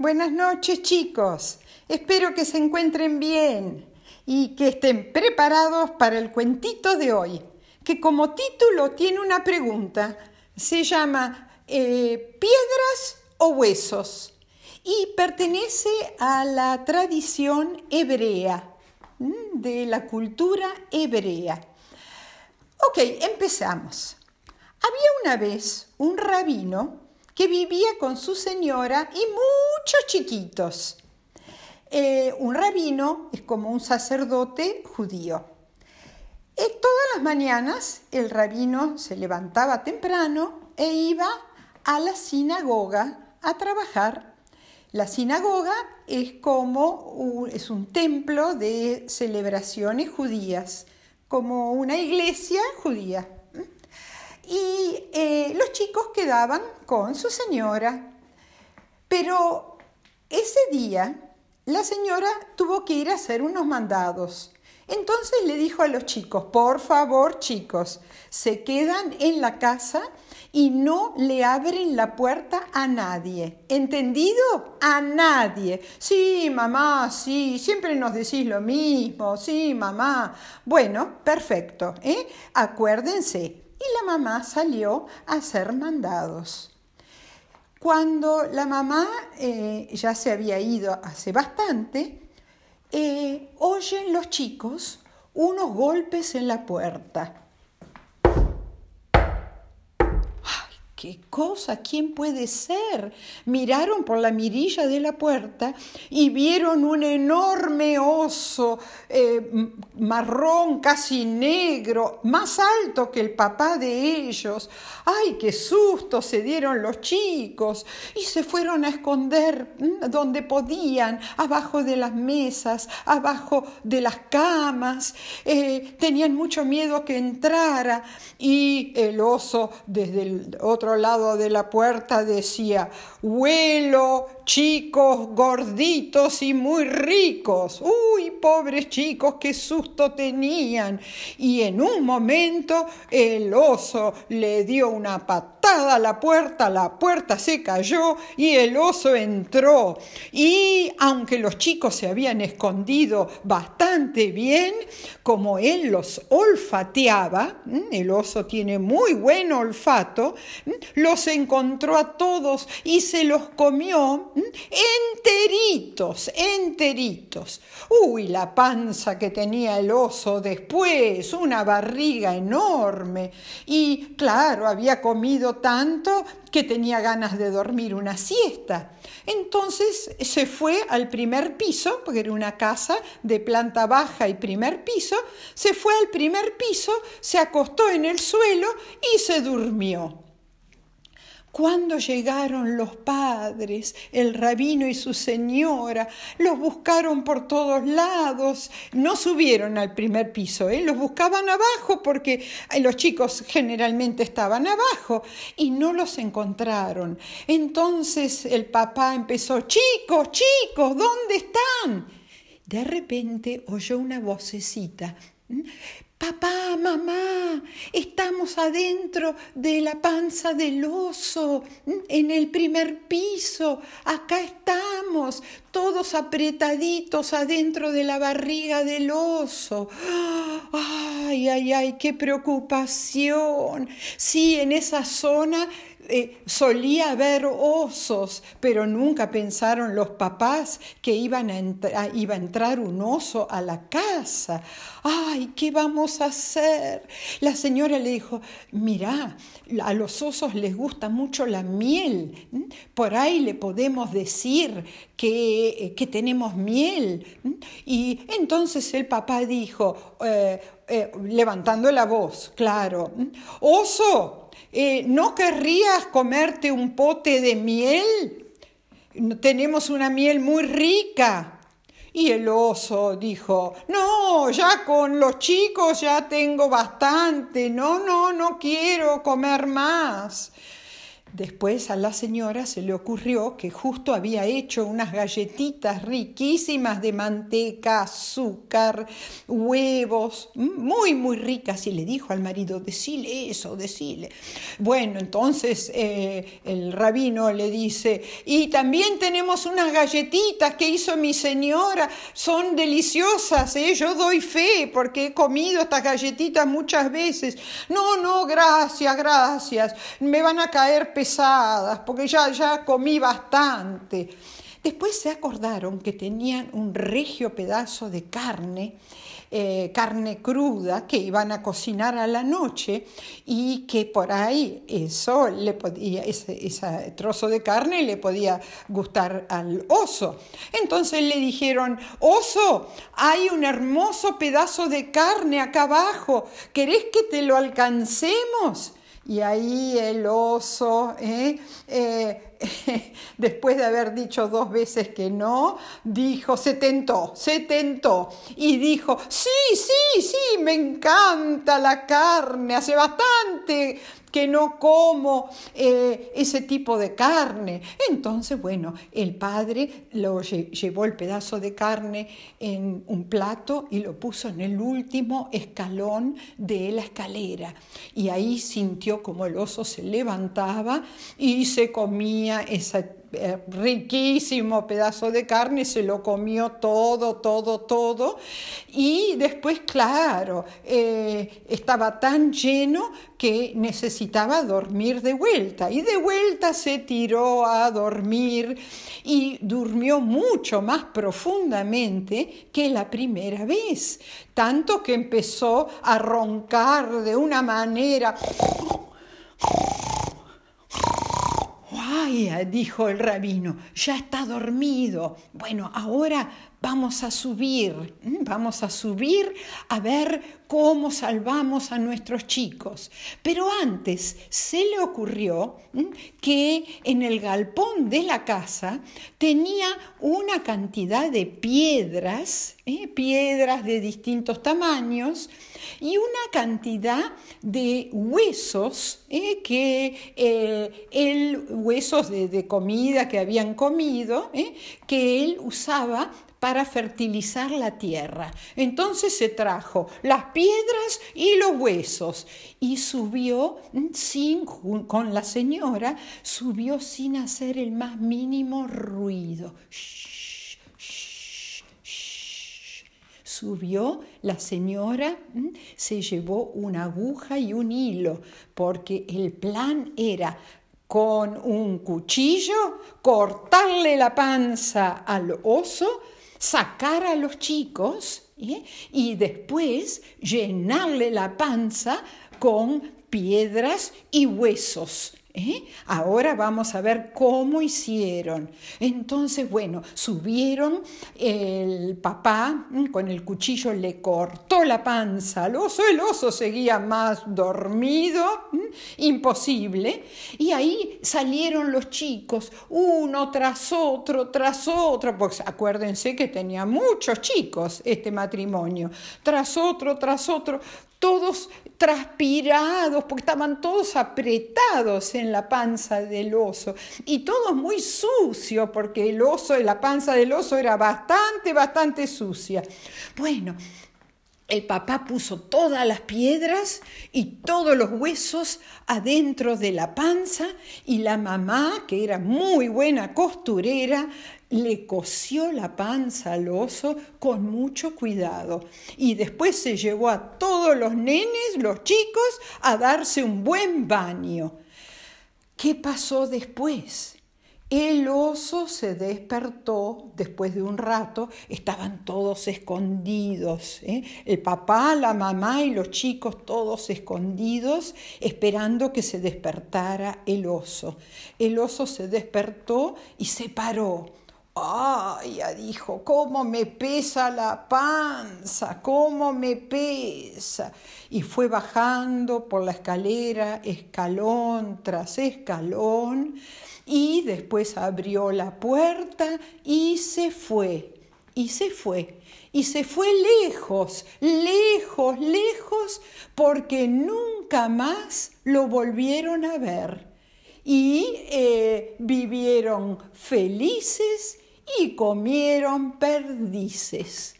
Buenas noches chicos. Espero que se encuentren bien y que estén preparados para el cuentito de hoy, que como título tiene una pregunta. Se llama eh, ¿Piedras o huesos? y pertenece a la tradición hebrea, de la cultura hebrea. Ok, empezamos. Había una vez un rabino que vivía con su señora y muchos chiquitos. Eh, un rabino es como un sacerdote judío. Eh, todas las mañanas el rabino se levantaba temprano e iba a la sinagoga a trabajar. La sinagoga es como es un templo de celebraciones judías, como una iglesia judía y eh, los chicos quedaban con su señora. Pero ese día la señora tuvo que ir a hacer unos mandados. Entonces le dijo a los chicos, por favor chicos, se quedan en la casa y no le abren la puerta a nadie. ¿Entendido? A nadie. Sí, mamá, sí, siempre nos decís lo mismo. Sí, mamá. Bueno, perfecto. ¿eh? Acuérdense, y la mamá salió a hacer mandados. Cuando la mamá eh, ya se había ido hace bastante, eh, oyen los chicos unos golpes en la puerta. ¿Qué cosa? ¿Quién puede ser? Miraron por la mirilla de la puerta y vieron un enorme oso eh, marrón, casi negro, más alto que el papá de ellos. ¡Ay, qué susto se dieron los chicos! Y se fueron a esconder donde podían, abajo de las mesas, abajo de las camas. Eh, tenían mucho miedo que entrara y el oso desde el otro lado de la puerta decía, huelo, chicos gorditos y muy ricos. Uy, pobres chicos, qué susto tenían. Y en un momento el oso le dio una patada la puerta, la puerta se cayó y el oso entró. Y aunque los chicos se habían escondido bastante bien, como él los olfateaba, el oso tiene muy buen olfato, los encontró a todos y se los comió enteritos, enteritos. Uy, la panza que tenía el oso después, una barriga enorme. Y claro, había comido tanto que tenía ganas de dormir una siesta. Entonces se fue al primer piso, porque era una casa de planta baja y primer piso, se fue al primer piso, se acostó en el suelo y se durmió. Cuando llegaron los padres, el rabino y su señora, los buscaron por todos lados, no subieron al primer piso, ¿eh? los buscaban abajo porque los chicos generalmente estaban abajo y no los encontraron. Entonces el papá empezó, chicos, chicos, ¿dónde están? De repente oyó una vocecita. Papá, mamá, estamos adentro de la panza del oso, en el primer piso, acá estamos, todos apretaditos adentro de la barriga del oso. Ay, ay, ay, qué preocupación. Sí, en esa zona eh, solía haber osos, pero nunca pensaron los papás que iba a entrar un oso a la casa. ¡Ay, qué vamos a hacer! La señora le dijo, mira, a los osos les gusta mucho la miel. Por ahí le podemos decir que, que tenemos miel. Y entonces el papá dijo, eh, eh, levantando la voz, claro, oso, eh, ¿no querrías comerte un pote de miel? Tenemos una miel muy rica. Y el oso dijo, no, ya con los chicos ya tengo bastante, no, no, no quiero comer más. Después a la señora se le ocurrió que justo había hecho unas galletitas riquísimas de manteca, azúcar, huevos, muy, muy ricas, y le dijo al marido, decile eso, decile. Bueno, entonces eh, el rabino le dice, y también tenemos unas galletitas que hizo mi señora, son deliciosas, ¿eh? yo doy fe porque he comido estas galletitas muchas veces. No, no, gracias, gracias, me van a caer pesadas, porque ya, ya comí bastante. Después se acordaron que tenían un regio pedazo de carne, eh, carne cruda, que iban a cocinar a la noche y que por ahí eso le podía, ese, ese trozo de carne le podía gustar al oso. Entonces le dijeron, oso, hay un hermoso pedazo de carne acá abajo, ¿querés que te lo alcancemos? Y ahí el oso, ¿eh? Eh, después de haber dicho dos veces que no, dijo, se tentó, se tentó. Y dijo, sí, sí, sí, me encanta la carne, hace bastante que no como eh, ese tipo de carne. Entonces, bueno, el padre lo llevó el pedazo de carne en un plato y lo puso en el último escalón de la escalera. Y ahí sintió como el oso se levantaba y se comía esa eh, riquísimo pedazo de carne, se lo comió todo, todo, todo. Y después, claro, eh, estaba tan lleno que necesitaba dormir de vuelta. Y de vuelta se tiró a dormir y durmió mucho más profundamente que la primera vez. Tanto que empezó a roncar de una manera Dijo el rabino, ya está dormido. Bueno, ahora vamos a subir, vamos a subir a ver cómo salvamos a nuestros chicos. Pero antes se le ocurrió que en el galpón de la casa tenía una cantidad de piedras, ¿eh? piedras de distintos tamaños, y una cantidad de huesos, ¿eh? que eh, huesos de, de, comida que habían comido, que él usaba para fertilizar la tierra. Entonces se trajo las piedras y los huesos y subió sin, con la señora, subió sin hacer el más mínimo ruido. Subió la señora, se llevó una aguja y un hilo, porque el plan era con un cuchillo cortarle la panza al oso, sacar a los chicos ¿eh? y después llenarle la panza con piedras y huesos. ¿Eh? Ahora vamos a ver cómo hicieron. Entonces, bueno, subieron, el papá mm, con el cuchillo le cortó la panza al oso, el oso seguía más dormido, mm, imposible, y ahí salieron los chicos, uno tras otro, tras otro, pues acuérdense que tenía muchos chicos este matrimonio, tras otro, tras otro, todos transpirados, porque estaban todos apretados en la panza del oso y todos muy sucios, porque el oso, la panza del oso era bastante, bastante sucia. Bueno, el papá puso todas las piedras y todos los huesos adentro de la panza y la mamá, que era muy buena costurera, le cosió la panza al oso con mucho cuidado y después se llevó a todos los nenes, los chicos, a darse un buen baño. ¿Qué pasó después? El oso se despertó después de un rato, estaban todos escondidos, ¿eh? el papá, la mamá y los chicos todos escondidos, esperando que se despertara el oso. El oso se despertó y se paró Ya dijo, cómo me pesa la panza, cómo me pesa. Y fue bajando por la escalera, escalón tras escalón, y después abrió la puerta y se fue, y se fue, y se fue lejos, lejos, lejos, porque nunca más lo volvieron a ver. y eh, vivieron felices y comieron perdices.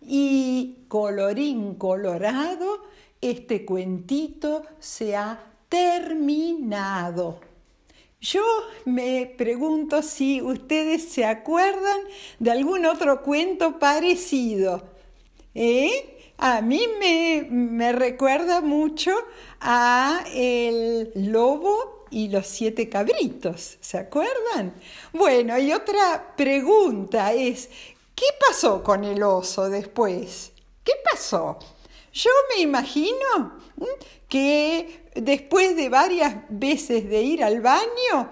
Y colorín colorado, este cuentito se ha terminado. Yo me pregunto si ustedes se acuerdan de algún otro cuento parecido. ¿Eh? A mí me, me recuerda mucho a el lobo y los siete cabritos, ¿se acuerdan? Bueno, y otra pregunta es, ¿qué pasó con el oso después? ¿Qué pasó? Yo me imagino que después de varias veces de ir al baño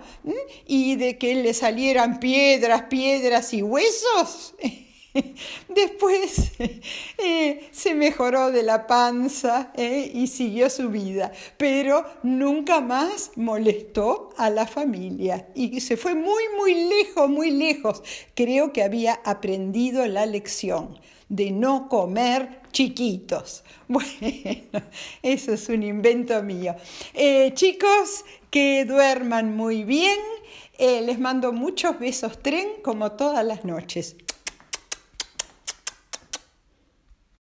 y de que le salieran piedras, piedras y huesos, Después eh, se mejoró de la panza eh, y siguió su vida, pero nunca más molestó a la familia y se fue muy, muy lejos, muy lejos. Creo que había aprendido la lección de no comer chiquitos. Bueno, eso es un invento mío. Eh, chicos, que duerman muy bien. les mando muchos besos tren como todas las noches.